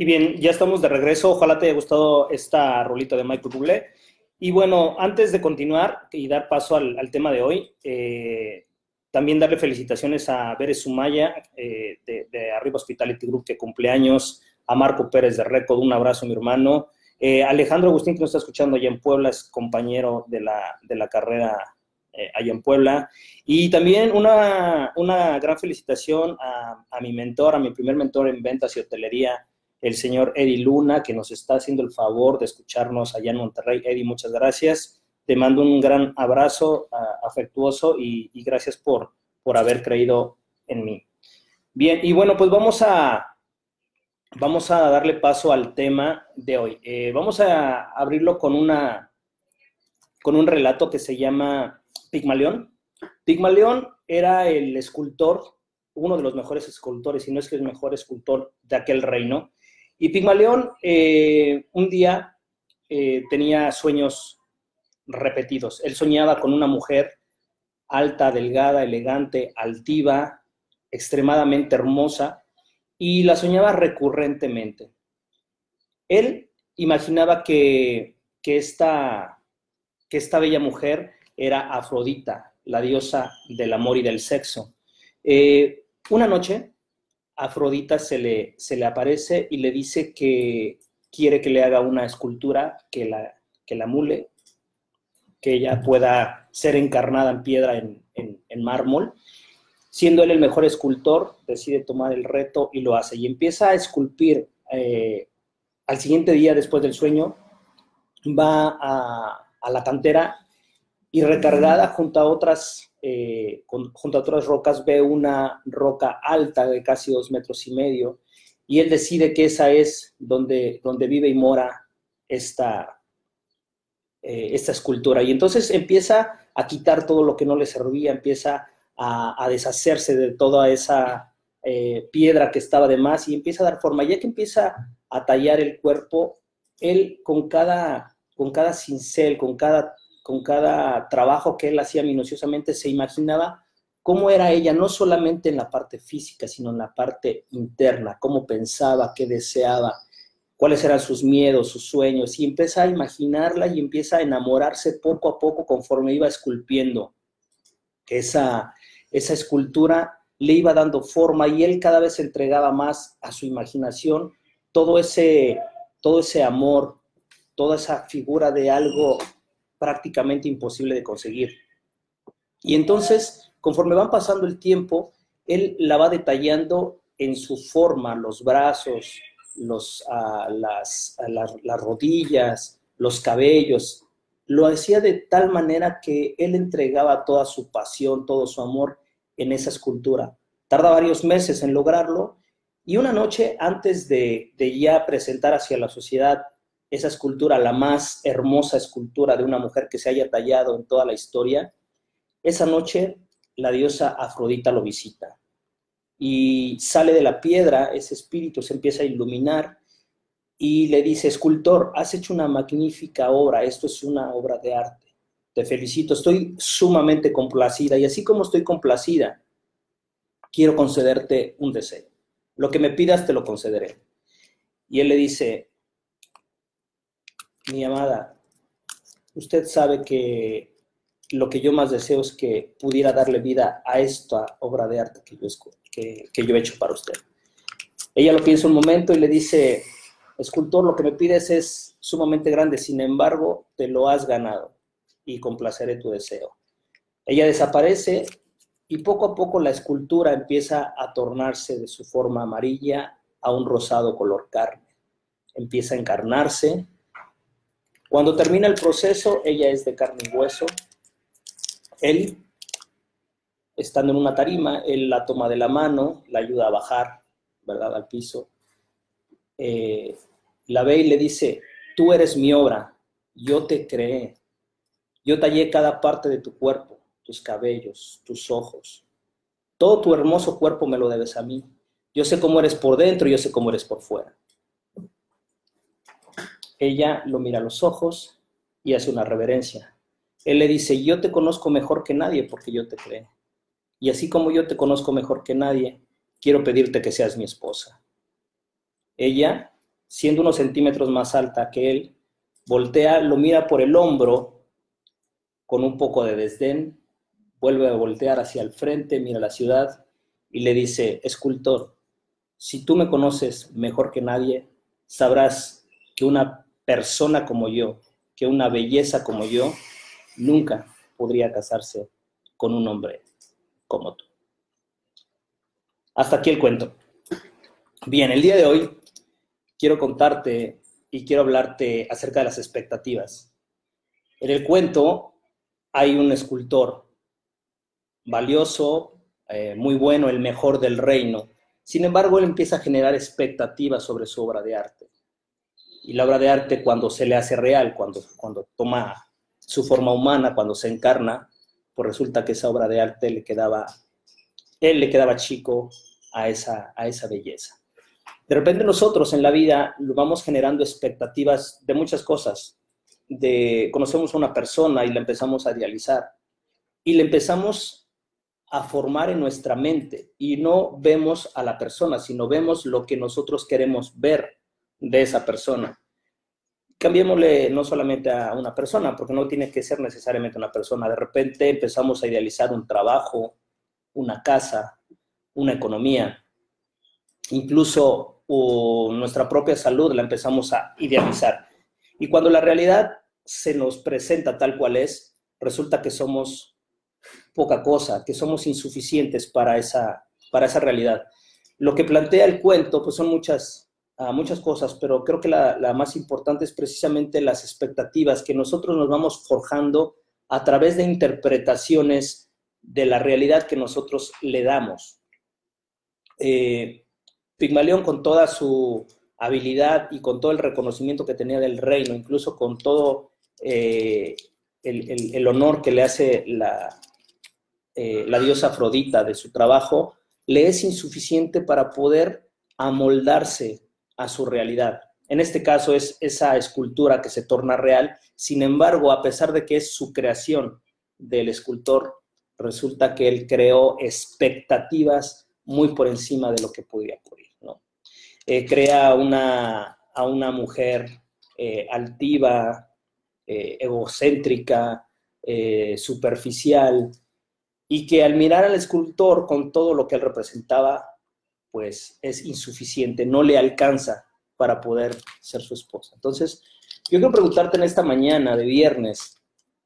Y bien, ya estamos de regreso. Ojalá te haya gustado esta rolita de Michael Bublé. Y bueno, antes de continuar y dar paso al, tema de hoy, eh, también darle felicitaciones a Beres Sumaya eh, de, Arriba Hospitality Group, que cumpleaños, a Marco Pérez de Récord, un abrazo, mi hermano. Eh, Alejandro Agustín, que nos está escuchando allá en Puebla, es compañero de la, de la carrera allá en Puebla. Y también una, una gran felicitación a, a, mi mentor, a mi primer mentor en ventas y hotelería, el señor Eddie Luna, que nos está haciendo el favor de escucharnos allá en Monterrey. Eddie, muchas gracias. Te mando un gran abrazo afectuoso y, gracias por, por haber creído en mí. Bien, y bueno, pues vamos a, vamos a darle paso al tema de hoy. Eh, vamos a abrirlo con, una, con un relato que se llama Pigmalión. Pigmalión era el escultor, uno de los mejores escultores, si no es que el mejor escultor de aquel reino, y Pigmalión eh, un día eh, tenía sueños repetidos. Él soñaba con una mujer alta, delgada, elegante, altiva, extremadamente hermosa, y la soñaba recurrentemente. Él imaginaba que, esta, que esta bella mujer era Afrodita, la diosa del amor y del sexo. Eh, una noche, Afrodita se le, se le aparece y le dice que quiere que le haga una escultura que la, que la mule, que ella pueda ser encarnada en piedra en, mármol. Siendo él el mejor escultor, decide tomar el reto y lo hace. Y empieza a esculpir. Eh, al siguiente día, después del sueño, va a, a la cantera y recargada junto a otras eh, junto a otras rocas, ve una roca alta de casi dos metros y medio, y él decide que esa es donde, donde vive y mora esta, eh, esta escultura. Y entonces empieza a quitar todo lo que no le servía, empieza a, deshacerse de toda esa eh, piedra que estaba de más y empieza a dar forma. Ya que empieza a tallar el cuerpo, él con cada, con cada cincel, con cada con cada trabajo que él hacía minuciosamente, se imaginaba cómo era ella, no solamente en la parte física, sino en la parte interna, cómo pensaba, qué deseaba, cuáles eran sus miedos, sus sueños, y empieza a imaginarla y empieza a enamorarse poco a poco conforme iba esculpiendo esa, esa escultura, le iba dando forma y él cada vez entregaba más a su imaginación todo ese, todo ese amor, toda esa figura de algo prácticamente imposible de conseguir. Y entonces, conforme van pasando el tiempo, él la va detallando en su forma, los brazos, los, ah, las, las rodillas, los cabellos. Lo hacía de tal manera que él entregaba toda su pasión, todo su amor en esa escultura. Tarda varios meses en lograrlo y una noche antes de, de ya presentar hacia la sociedad esa escultura, la más hermosa escultura de una mujer que se haya tallado en toda la historia, esa noche la diosa Afrodita lo visita y sale de la piedra, ese espíritu se empieza a iluminar y le dice, escultor, has hecho una magnífica obra, esto es una obra de arte, te felicito, estoy sumamente complacida y así como estoy complacida, quiero concederte un deseo. Lo que me pidas te lo concederé. Y él le dice, mi amada, usted sabe que lo que yo más deseo es que pudiera darle vida a esta obra de arte que yo, que, yo he hecho para usted. Ella lo piensa un momento y le dice, escultor, lo que me pides es sumamente grande, sin embargo, te lo has ganado y complaceré tu deseo. Ella desaparece y poco a poco la escultura empieza a tornarse de su forma amarilla a un rosado color carne. Empieza a encarnarse cuando termina el proceso, ella es de carne y hueso. Él, estando en una tarima, él la toma de la mano, la ayuda a bajar, ¿verdad?, al piso. Eh, la ve y le dice, tú eres mi obra, yo te creé, yo tallé cada parte de tu cuerpo, tus cabellos, tus ojos. Todo tu hermoso cuerpo me lo debes a mí. Yo sé cómo eres por dentro yo sé cómo eres por fuera. Ella lo mira a los ojos y hace una reverencia. Él le dice, yo te conozco mejor que nadie porque yo te creé. Y así como yo te conozco mejor que nadie, quiero pedirte que seas mi esposa. Ella siendo unos centímetros más alta que él, voltea, lo mira por el hombro con un poco de desdén, vuelve a voltear hacia el frente, mira la ciudad y le dice, escultor, si tú me conoces mejor que nadie, sabrás que una persona como yo, que una belleza como yo, nunca podría casarse con un hombre como tú. Hasta aquí el cuento. Bien, el día de hoy quiero contarte y quiero hablarte acerca de las expectativas. En el cuento hay un escultor valioso, eh, muy bueno, el mejor del reino. Sin embargo, él empieza a generar expectativas sobre su obra de arte. Y la obra de arte cuando se le hace real, cuando, cuando toma su forma humana, cuando se encarna, pues resulta que esa obra de arte le quedaba, él le quedaba chico a esa, a esa belleza. De repente nosotros en la vida vamos generando expectativas de muchas cosas. De, conocemos a una persona y la empezamos a idealizar y le empezamos a formar en nuestra mente y no vemos a la persona, sino vemos lo que nosotros queremos ver de esa persona. Cambiémosle no solamente a una persona, porque no tiene que ser necesariamente una persona. De repente empezamos a idealizar un trabajo, una casa, una economía, incluso nuestra propia salud la empezamos a idealizar. Y cuando la realidad se nos presenta tal cual es, resulta que somos poca cosa, que somos insuficientes para esa, para esa realidad. Lo que plantea el cuento, pues son muchas, ah, muchas cosas, pero creo que la, más importante es precisamente las expectativas que nosotros nos vamos forjando a través de interpretaciones de la realidad que nosotros le damos. Eh, Pigmalión con toda su habilidad y con todo el reconocimiento que tenía del reino, incluso con todo eh, el, honor que le hace eh, la diosa Afrodita de su trabajo, le es insuficiente para poder amoldarse a su realidad. En este caso es esa escultura que se torna real, sin embargo, a pesar de que es su creación del escultor, resulta que él creó expectativas muy por encima de lo que podía ocurrir. Eh, crea una, a una mujer eh, altiva, eh, egocéntrica, superficial, y que al mirar al escultor con todo lo que él representaba, pues es insuficiente, no le alcanza para poder ser su esposa. Entonces, yo quiero preguntarte en esta mañana de viernes,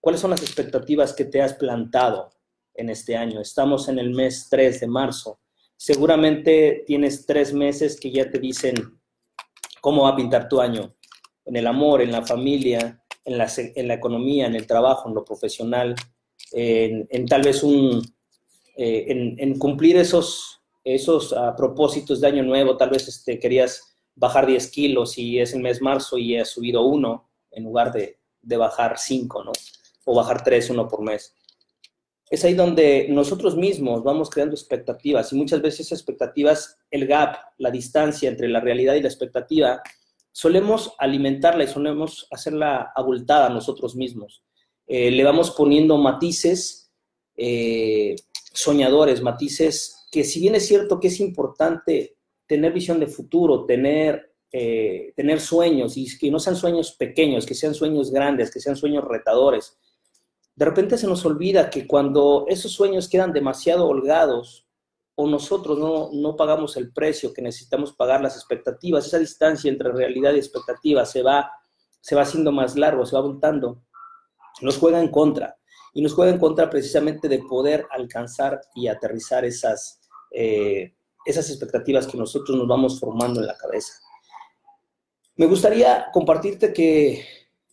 ¿cuáles son las expectativas que te has plantado en este año? Estamos en el mes 3 de marzo seguramente tienes tres meses que ya te dicen cómo va a pintar tu año, en el amor, en la familia, en la, en la economía, en el trabajo, en lo profesional, en, tal vez un, eh, en, cumplir esos, esos ah, propósitos de año nuevo, tal vez este, querías bajar 10 kilos y es el mes marzo y has subido uno en lugar de, de bajar 5, ¿no? O bajar 3, uno por mes es ahí donde nosotros mismos vamos creando expectativas y muchas veces expectativas, el gap, la distancia entre la realidad y la expectativa, solemos alimentarla y solemos hacerla abultada nosotros mismos. Eh, le vamos poniendo matices eh, soñadores, matices que si bien es cierto que es importante tener visión de futuro, tener, eh, tener sueños y que no sean sueños pequeños, que sean sueños grandes, que sean sueños retadores, de repente se nos olvida que cuando esos sueños quedan demasiado holgados o nosotros no, pagamos el precio que necesitamos pagar, las expectativas, esa distancia entre realidad y expectativa se va, se va haciendo más largo, se va abultando, nos juega en contra. Y nos juega en contra precisamente de poder alcanzar y aterrizar esas, eh, esas expectativas que nosotros nos vamos formando en la cabeza. Me gustaría compartirte que,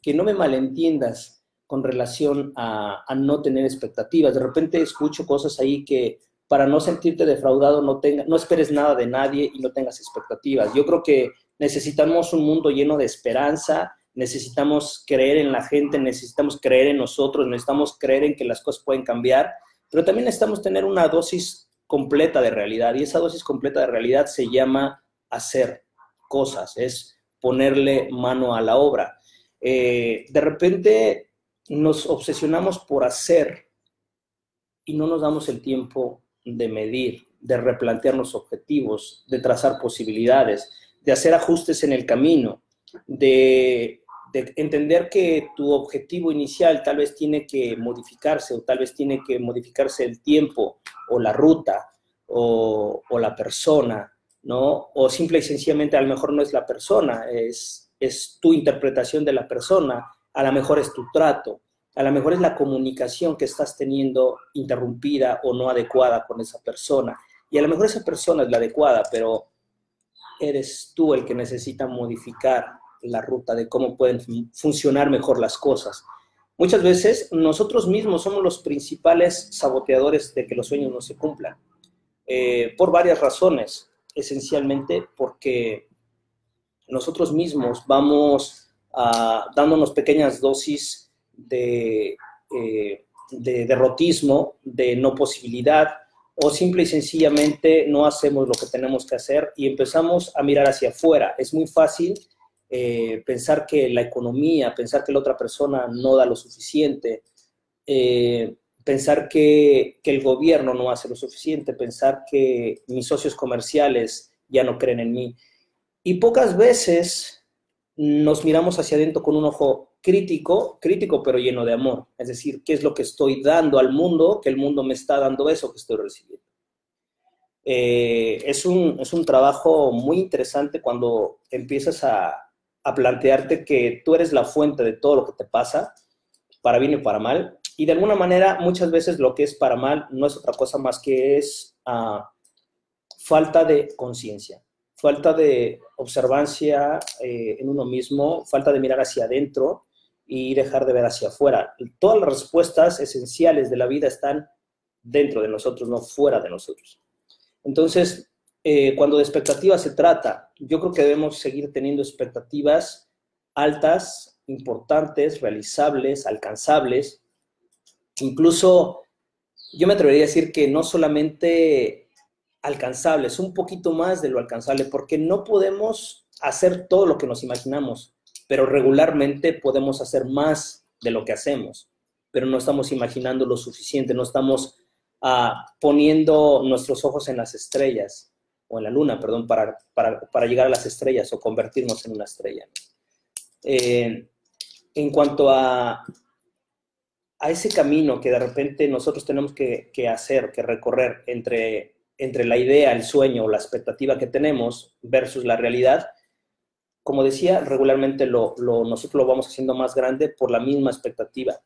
que no me malentiendas con relación a, no tener expectativas. De repente escucho cosas ahí que para no sentirte defraudado no, tenga, no esperes nada de nadie y no tengas expectativas. Yo creo que necesitamos un mundo lleno de esperanza, necesitamos creer en la gente, necesitamos creer en nosotros, necesitamos creer en que las cosas pueden cambiar, pero también necesitamos tener una dosis completa de realidad y esa dosis completa de realidad se llama hacer cosas, es ponerle mano a la obra. Eh, de repente nos obsesionamos por hacer y no nos damos el tiempo de medir, de replantearnos objetivos, de trazar posibilidades, de hacer ajustes en el camino, de, entender que tu objetivo inicial tal vez tiene que modificarse o tal vez tiene que modificarse el tiempo o la ruta o, la persona, ¿no? O simple y sencillamente a lo mejor no es la persona, es, es tu interpretación de la persona, a lo mejor es tu trato, a lo mejor es la comunicación que estás teniendo interrumpida o no adecuada con esa persona. Y a lo mejor esa persona es la adecuada, pero eres tú el que necesita modificar la ruta de cómo pueden funcionar mejor las cosas. Muchas veces nosotros mismos somos los principales saboteadores de que los sueños no se cumplan, eh, por varias razones, esencialmente porque nosotros mismos vamos a, dándonos pequeñas dosis de, eh, de derrotismo, de no posibilidad, o simple y sencillamente no hacemos lo que tenemos que hacer y empezamos a mirar hacia afuera. Es muy fácil eh, pensar que la economía, pensar que la otra persona no da lo suficiente, eh, pensar que, el gobierno no hace lo suficiente, pensar que mis socios comerciales ya no creen en mí. Y pocas veces nos miramos hacia adentro con un ojo crítico, crítico pero lleno de amor. Es decir, ¿qué es lo que estoy dando al mundo? Que el mundo me está dando eso que estoy recibiendo. Eh, es, un, es, un, trabajo muy interesante cuando empiezas a, a, plantearte que tú eres la fuente de todo lo que te pasa, para bien y para mal. Y de alguna manera, muchas veces lo que es para mal no es otra cosa más que es uh, falta de conciencia, falta de observancia eh, en uno mismo, falta de mirar hacia adentro y dejar de ver hacia afuera. Todas las respuestas esenciales de la vida están dentro de nosotros, no fuera de nosotros. Entonces, eh, cuando de expectativas se trata, yo creo que debemos seguir teniendo expectativas altas, importantes, realizables, alcanzables. Incluso yo me atrevería a decir que no solamente alcanzables, un poquito más de lo alcanzable, porque no podemos hacer todo lo que nos imaginamos pero regularmente podemos hacer más de lo que hacemos, pero no estamos imaginando lo suficiente, no estamos ah, poniendo nuestros ojos en las estrellas, o en la luna, perdón, para, para, llegar a las estrellas o convertirnos en una estrella. Eh, en cuanto a, a ese camino que de repente nosotros tenemos que, que, hacer, que recorrer entre, entre la idea, el sueño o la expectativa que tenemos versus la realidad, como decía, regularmente lo, nosotros lo vamos haciendo más grande por la misma expectativa.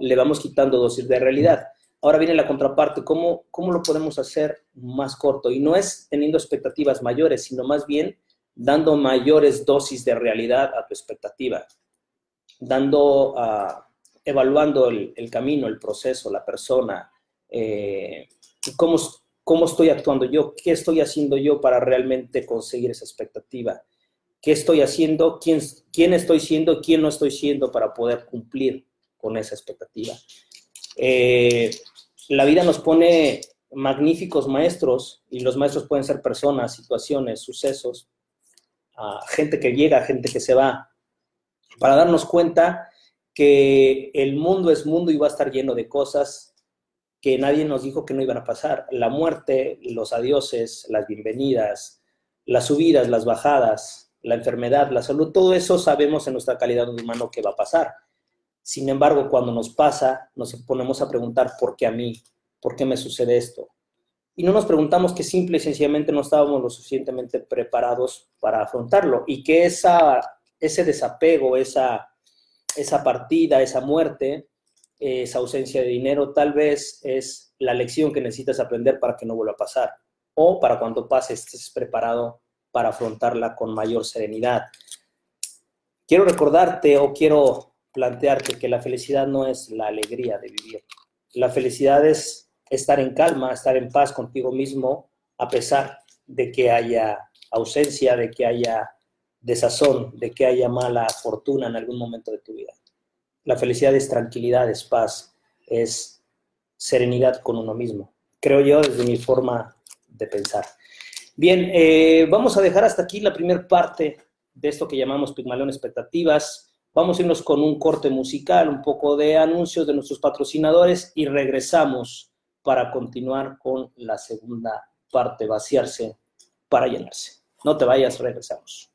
Le vamos quitando dosis de realidad. Ahora viene la contraparte, ¿cómo, ¿cómo lo podemos hacer más corto? Y no es teniendo expectativas mayores, sino más bien dando mayores dosis de realidad a tu expectativa, dando, uh, evaluando el, camino, el proceso, la persona, eh, cómo, cómo estoy actuando yo, qué estoy haciendo yo para realmente conseguir esa expectativa qué estoy haciendo, quién, quién estoy siendo, quién no estoy siendo para poder cumplir con esa expectativa. Eh, la vida nos pone magníficos maestros y los maestros pueden ser personas, situaciones, sucesos, gente que llega, gente que se va, para darnos cuenta que el mundo es mundo y va a estar lleno de cosas que nadie nos dijo que no iban a pasar. La muerte, los adioses, las bienvenidas, las subidas, las bajadas, la enfermedad, la salud, todo eso sabemos en nuestra calidad de humano que va a pasar. Sin embargo, cuando nos pasa, nos ponemos a preguntar, ¿por qué a mí? ¿Por qué me sucede esto? Y no nos preguntamos que simple y sencillamente no estábamos lo suficientemente preparados para afrontarlo y que esa, ese desapego, esa, esa partida, esa muerte, esa ausencia de dinero, tal vez es la lección que necesitas aprender para que no vuelva a pasar o para cuando pase estés preparado para afrontarla con mayor serenidad. Quiero recordarte o quiero plantearte que la felicidad no es la alegría de vivir. La felicidad es estar en calma, estar en paz contigo mismo, a pesar de que haya ausencia, de que haya desazón, de que haya mala fortuna en algún momento de tu vida. La felicidad es tranquilidad, es paz, es serenidad con uno mismo. Creo yo desde mi forma de pensar. Bien, eh, vamos a dejar hasta aquí la primera parte de esto que llamamos Pigmalión Expectativas. Vamos a irnos con un corte musical, un poco de anuncios de nuestros patrocinadores y regresamos para continuar con la segunda parte, vaciarse para llenarse. No te vayas, regresamos.